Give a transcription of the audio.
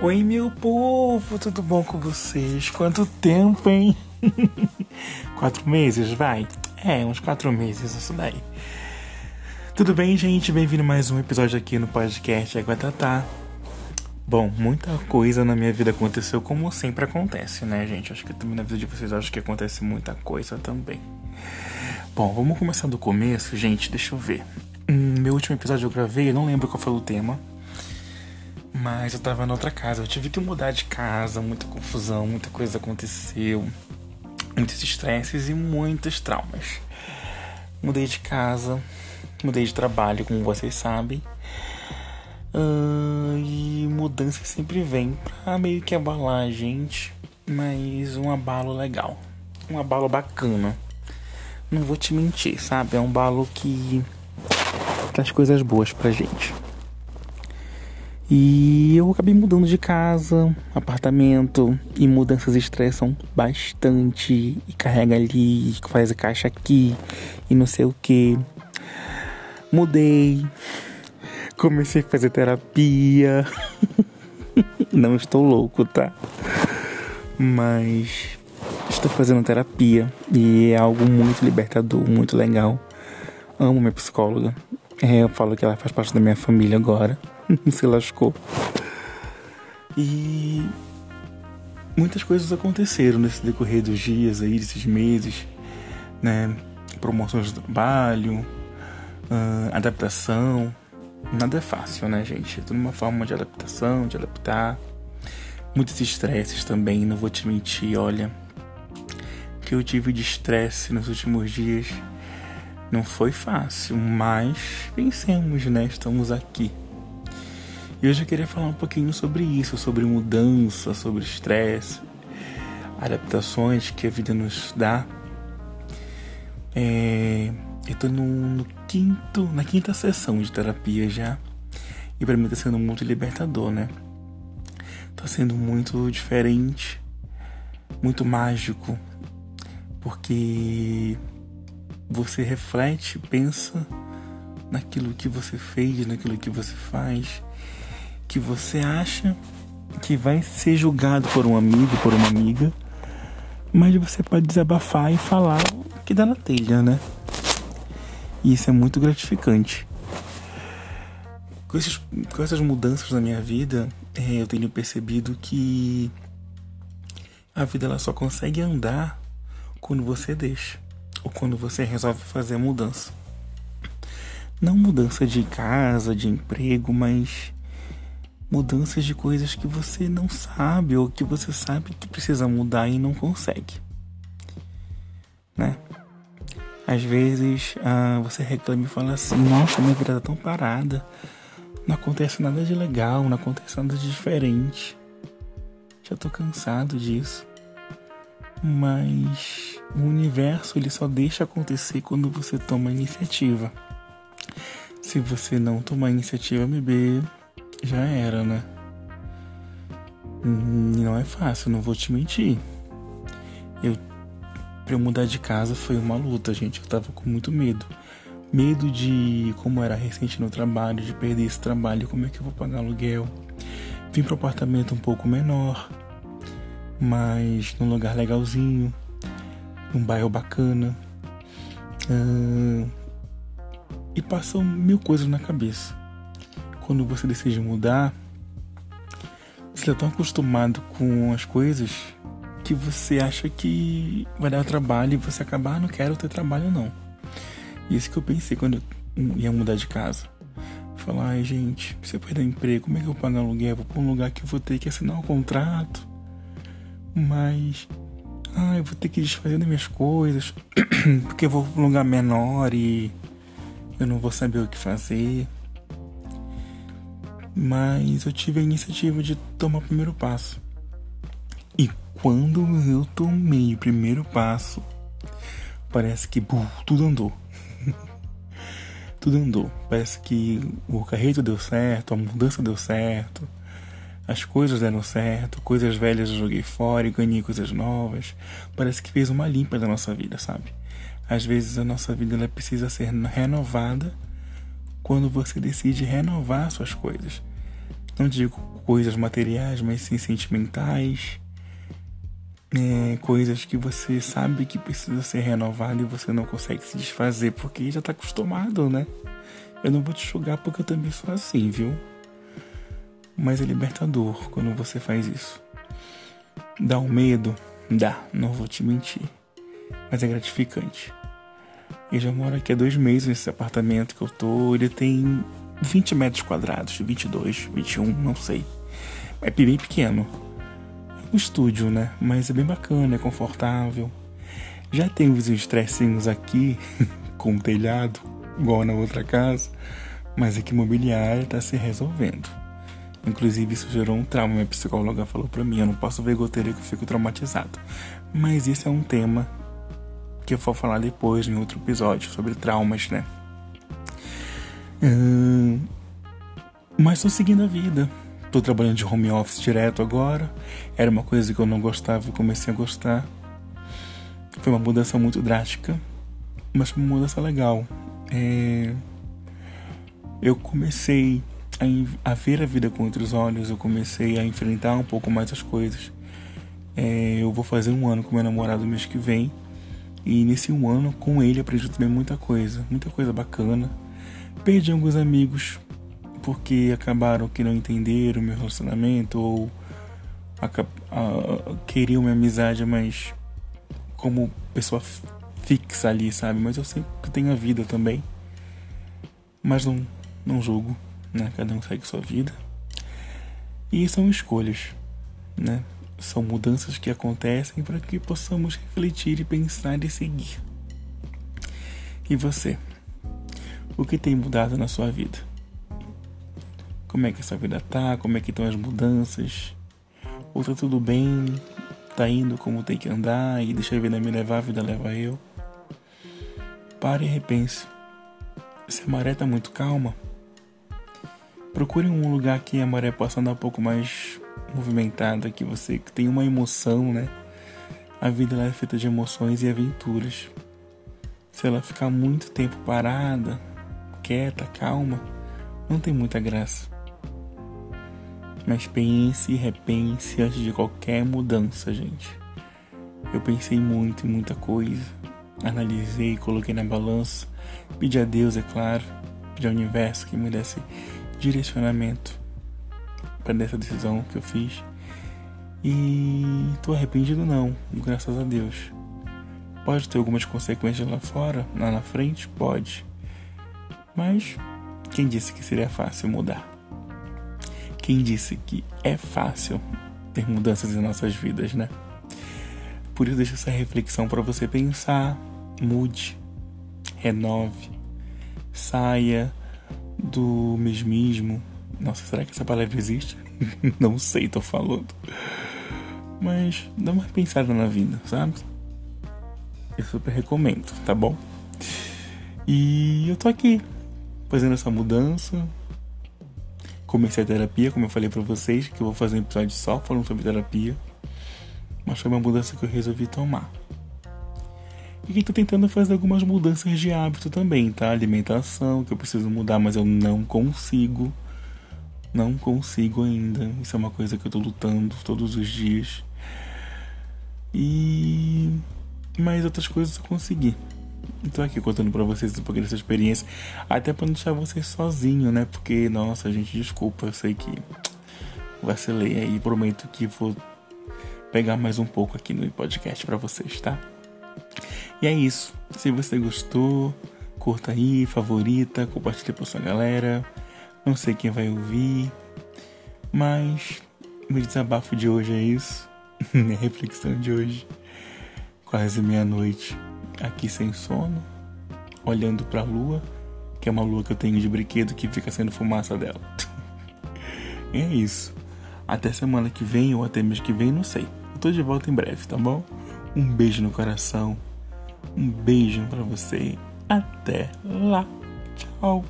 Oi, meu povo, tudo bom com vocês? Quanto tempo, hein? quatro meses, vai? É, uns quatro meses, isso daí. Tudo bem, gente? Bem-vindo a mais um episódio aqui no podcast Aguatatá. Bom, muita coisa na minha vida aconteceu, como sempre acontece, né, gente? Acho que também na vida de vocês acho que acontece muita coisa também. Bom, vamos começar do começo, gente. Deixa eu ver. Hum, meu último episódio eu gravei, eu não lembro qual foi o tema. Mas eu tava na outra casa, eu tive que mudar de casa, muita confusão, muita coisa aconteceu, muitos estresses e muitos traumas. Mudei de casa, mudei de trabalho, como vocês sabem. Uh, e mudança sempre vem pra meio que abalar a gente, mas um abalo legal, um abalo bacana. Não vou te mentir, sabe? É um abalo que traz coisas boas pra gente. E eu acabei mudando de casa, apartamento, e mudanças estressam bastante. E carrega ali, faz a caixa aqui, e não sei o que. Mudei, comecei a fazer terapia. não estou louco, tá? Mas estou fazendo terapia e é algo muito libertador, muito legal. Amo minha psicóloga. É, eu falo que ela faz parte da minha família agora. se lascou. E muitas coisas aconteceram nesse decorrer dos dias aí, desses meses, né? Promoções de trabalho, uh, adaptação. Nada é fácil, né, gente? É tudo uma forma de adaptação, de adaptar. Muitos estresses também, não vou te mentir, olha. Que eu tive de estresse nos últimos dias não foi fácil, mas vencemos, né? Estamos aqui. E hoje eu queria falar um pouquinho sobre isso, sobre mudança, sobre estresse, adaptações que a vida nos dá. É, eu tô no, no, quinto, na quinta sessão de terapia já. E para mim tá sendo muito libertador, né? Tá sendo muito diferente, muito mágico, porque você reflete, pensa naquilo que você fez, naquilo que você faz que você acha que vai ser julgado por um amigo, por uma amiga, mas você pode desabafar e falar o que dá na telha, né? E isso é muito gratificante. Com, esses, com essas mudanças na minha vida, é, eu tenho percebido que a vida ela só consegue andar quando você deixa ou quando você resolve fazer mudança. Não mudança de casa, de emprego, mas mudanças de coisas que você não sabe ou que você sabe que precisa mudar e não consegue, né? Às vezes ah, você reclama e fala assim: Nossa, minha vida tá tão parada, não acontece nada de legal, não acontece nada de diferente. Já tô cansado disso. Mas o universo ele só deixa acontecer quando você toma iniciativa. Se você não tomar iniciativa, bebê, já era, né? Hum, não é fácil, não vou te mentir. Eu para eu mudar de casa foi uma luta, gente. Eu tava com muito medo. Medo de como era recente no trabalho, de perder esse trabalho, como é que eu vou pagar aluguel. Vim para um apartamento um pouco menor, mas num lugar legalzinho, num bairro bacana. Uh, e passam mil coisas na cabeça quando você decide mudar, você está tão acostumado com as coisas que você acha que vai dar trabalho e você acabar, ah, não quero ter trabalho não. E isso que eu pensei quando eu ia mudar de casa. Falar, ai gente, se eu perder emprego, como é que eu vou pagar aluguel? Vou para um lugar que eu vou ter que assinar um contrato. Mas, ai, eu vou ter que desfazer das minhas coisas, porque eu vou para um lugar menor e eu não vou saber o que fazer mas eu tive a iniciativa de tomar o primeiro passo. E quando eu tomei o primeiro passo, parece que buh, tudo andou. tudo andou. Parece que o carreto deu certo, a mudança deu certo, as coisas deram certo, coisas velhas eu joguei fora e ganhei coisas novas. Parece que fez uma limpa da nossa vida, sabe? Às vezes a nossa vida ela precisa ser renovada quando você decide renovar suas coisas Não digo coisas materiais, mas sim sentimentais. É, coisas que você sabe que precisa ser renovado e você não consegue se desfazer porque já tá acostumado, né? Eu não vou te julgar porque eu também sou assim, viu? Mas é libertador quando você faz isso. Dá um medo? Dá, não vou te mentir. Mas é gratificante. Eu já moro aqui há dois meses nesse apartamento que eu tô. Ele tem 20 metros quadrados, 22, 21, não sei. É bem pequeno. É um estúdio, né? Mas é bem bacana, é confortável. Já tem os estressinhos aqui, com o telhado, igual na outra casa. Mas aqui imobiliária tá se resolvendo. Inclusive, isso gerou um trauma. Minha psicóloga falou pra mim: eu não posso ver goteira que eu fico traumatizado. Mas isso é um tema que eu vou falar depois em outro episódio sobre traumas, né? Hum, mas tô seguindo a vida. Tô trabalhando de home office direto agora. Era uma coisa que eu não gostava e comecei a gostar. Foi uma mudança muito drástica, mas foi uma mudança legal. É... Eu comecei a, ver a vida com outros olhos, eu comecei a enfrentar um pouco mais as coisas. É... Eu vou fazer um ano com meu namorado mês que vem. E nesse um ano, com ele, aprendi também muita coisa, muita coisa bacana. Perdi alguns amigos porque acabaram que não entenderam o meu relacionamento ou a, a, queriam minha amizade, mas como pessoa fixa ali, sabe? Mas eu sei que tenho a vida também. Mas não, não julgo, né? Cada um segue sua vida. E são escolhas, né? São mudanças que acontecem para que possamos refletir e pensar e seguir. E você? O que tem mudado na sua vida? Como é que essa vida tá? Como é que estão as mudanças? Ou tá tudo bem? Tá indo como tem que andar e deixa a vida me levar, a vida leva eu? Pare e repense. Se a maré tá muito calma, procure um lugar que a maré possa andar um pouco mais movimentada, que você que tem uma emoção, né? A vida é feita de emoções e aventuras. Se ela ficar muito tempo parada, quieta, calma, não tem muita graça. Mas pense e repense antes de qualquer mudança, gente. Eu pensei muito em muita coisa, analisei, coloquei na balança, pedi a Deus, é claro, pedi ao universo que me desse direcionamento para dessa decisão que eu fiz. E tô arrependido não, graças a Deus. Pode ter algumas consequências lá fora, lá na frente, pode. Mas quem disse que seria fácil mudar? Quem disse que é fácil ter mudanças em nossas vidas, né? Por isso deixo essa reflexão para você pensar, mude, renove, saia do mesmismo, nossa, será que essa palavra existe? Não sei, tô falando. Mas dá uma pensada na vida, sabe? Eu super recomendo, tá bom? E eu tô aqui fazendo essa mudança. Comecei a terapia, como eu falei para vocês, que eu vou fazer um episódio só falando sobre terapia. Mas foi uma mudança que eu resolvi tomar. E tô tentando fazer algumas mudanças de hábito também, tá? Alimentação, que eu preciso mudar, mas eu não consigo. Não consigo ainda. Isso é uma coisa que eu tô lutando todos os dias. E. Mas outras coisas eu consegui. Estou aqui contando para vocês um pouquinho dessa experiência. Até para não deixar vocês sozinhos, né? Porque, nossa, gente, desculpa. Eu sei que vacilei aí. Prometo que vou pegar mais um pouco aqui no podcast para vocês, tá? E é isso. Se você gostou, curta aí, favorita, compartilha pra sua galera. Não sei quem vai ouvir, mas meu desabafo de hoje é isso. Minha reflexão de hoje. Quase meia-noite, aqui sem sono, olhando pra lua, que é uma lua que eu tenho de brinquedo que fica sendo fumaça dela. é isso. Até semana que vem ou até mês que vem, não sei. Eu tô de volta em breve, tá bom? Um beijo no coração. Um beijo para você. Até lá. Tchau.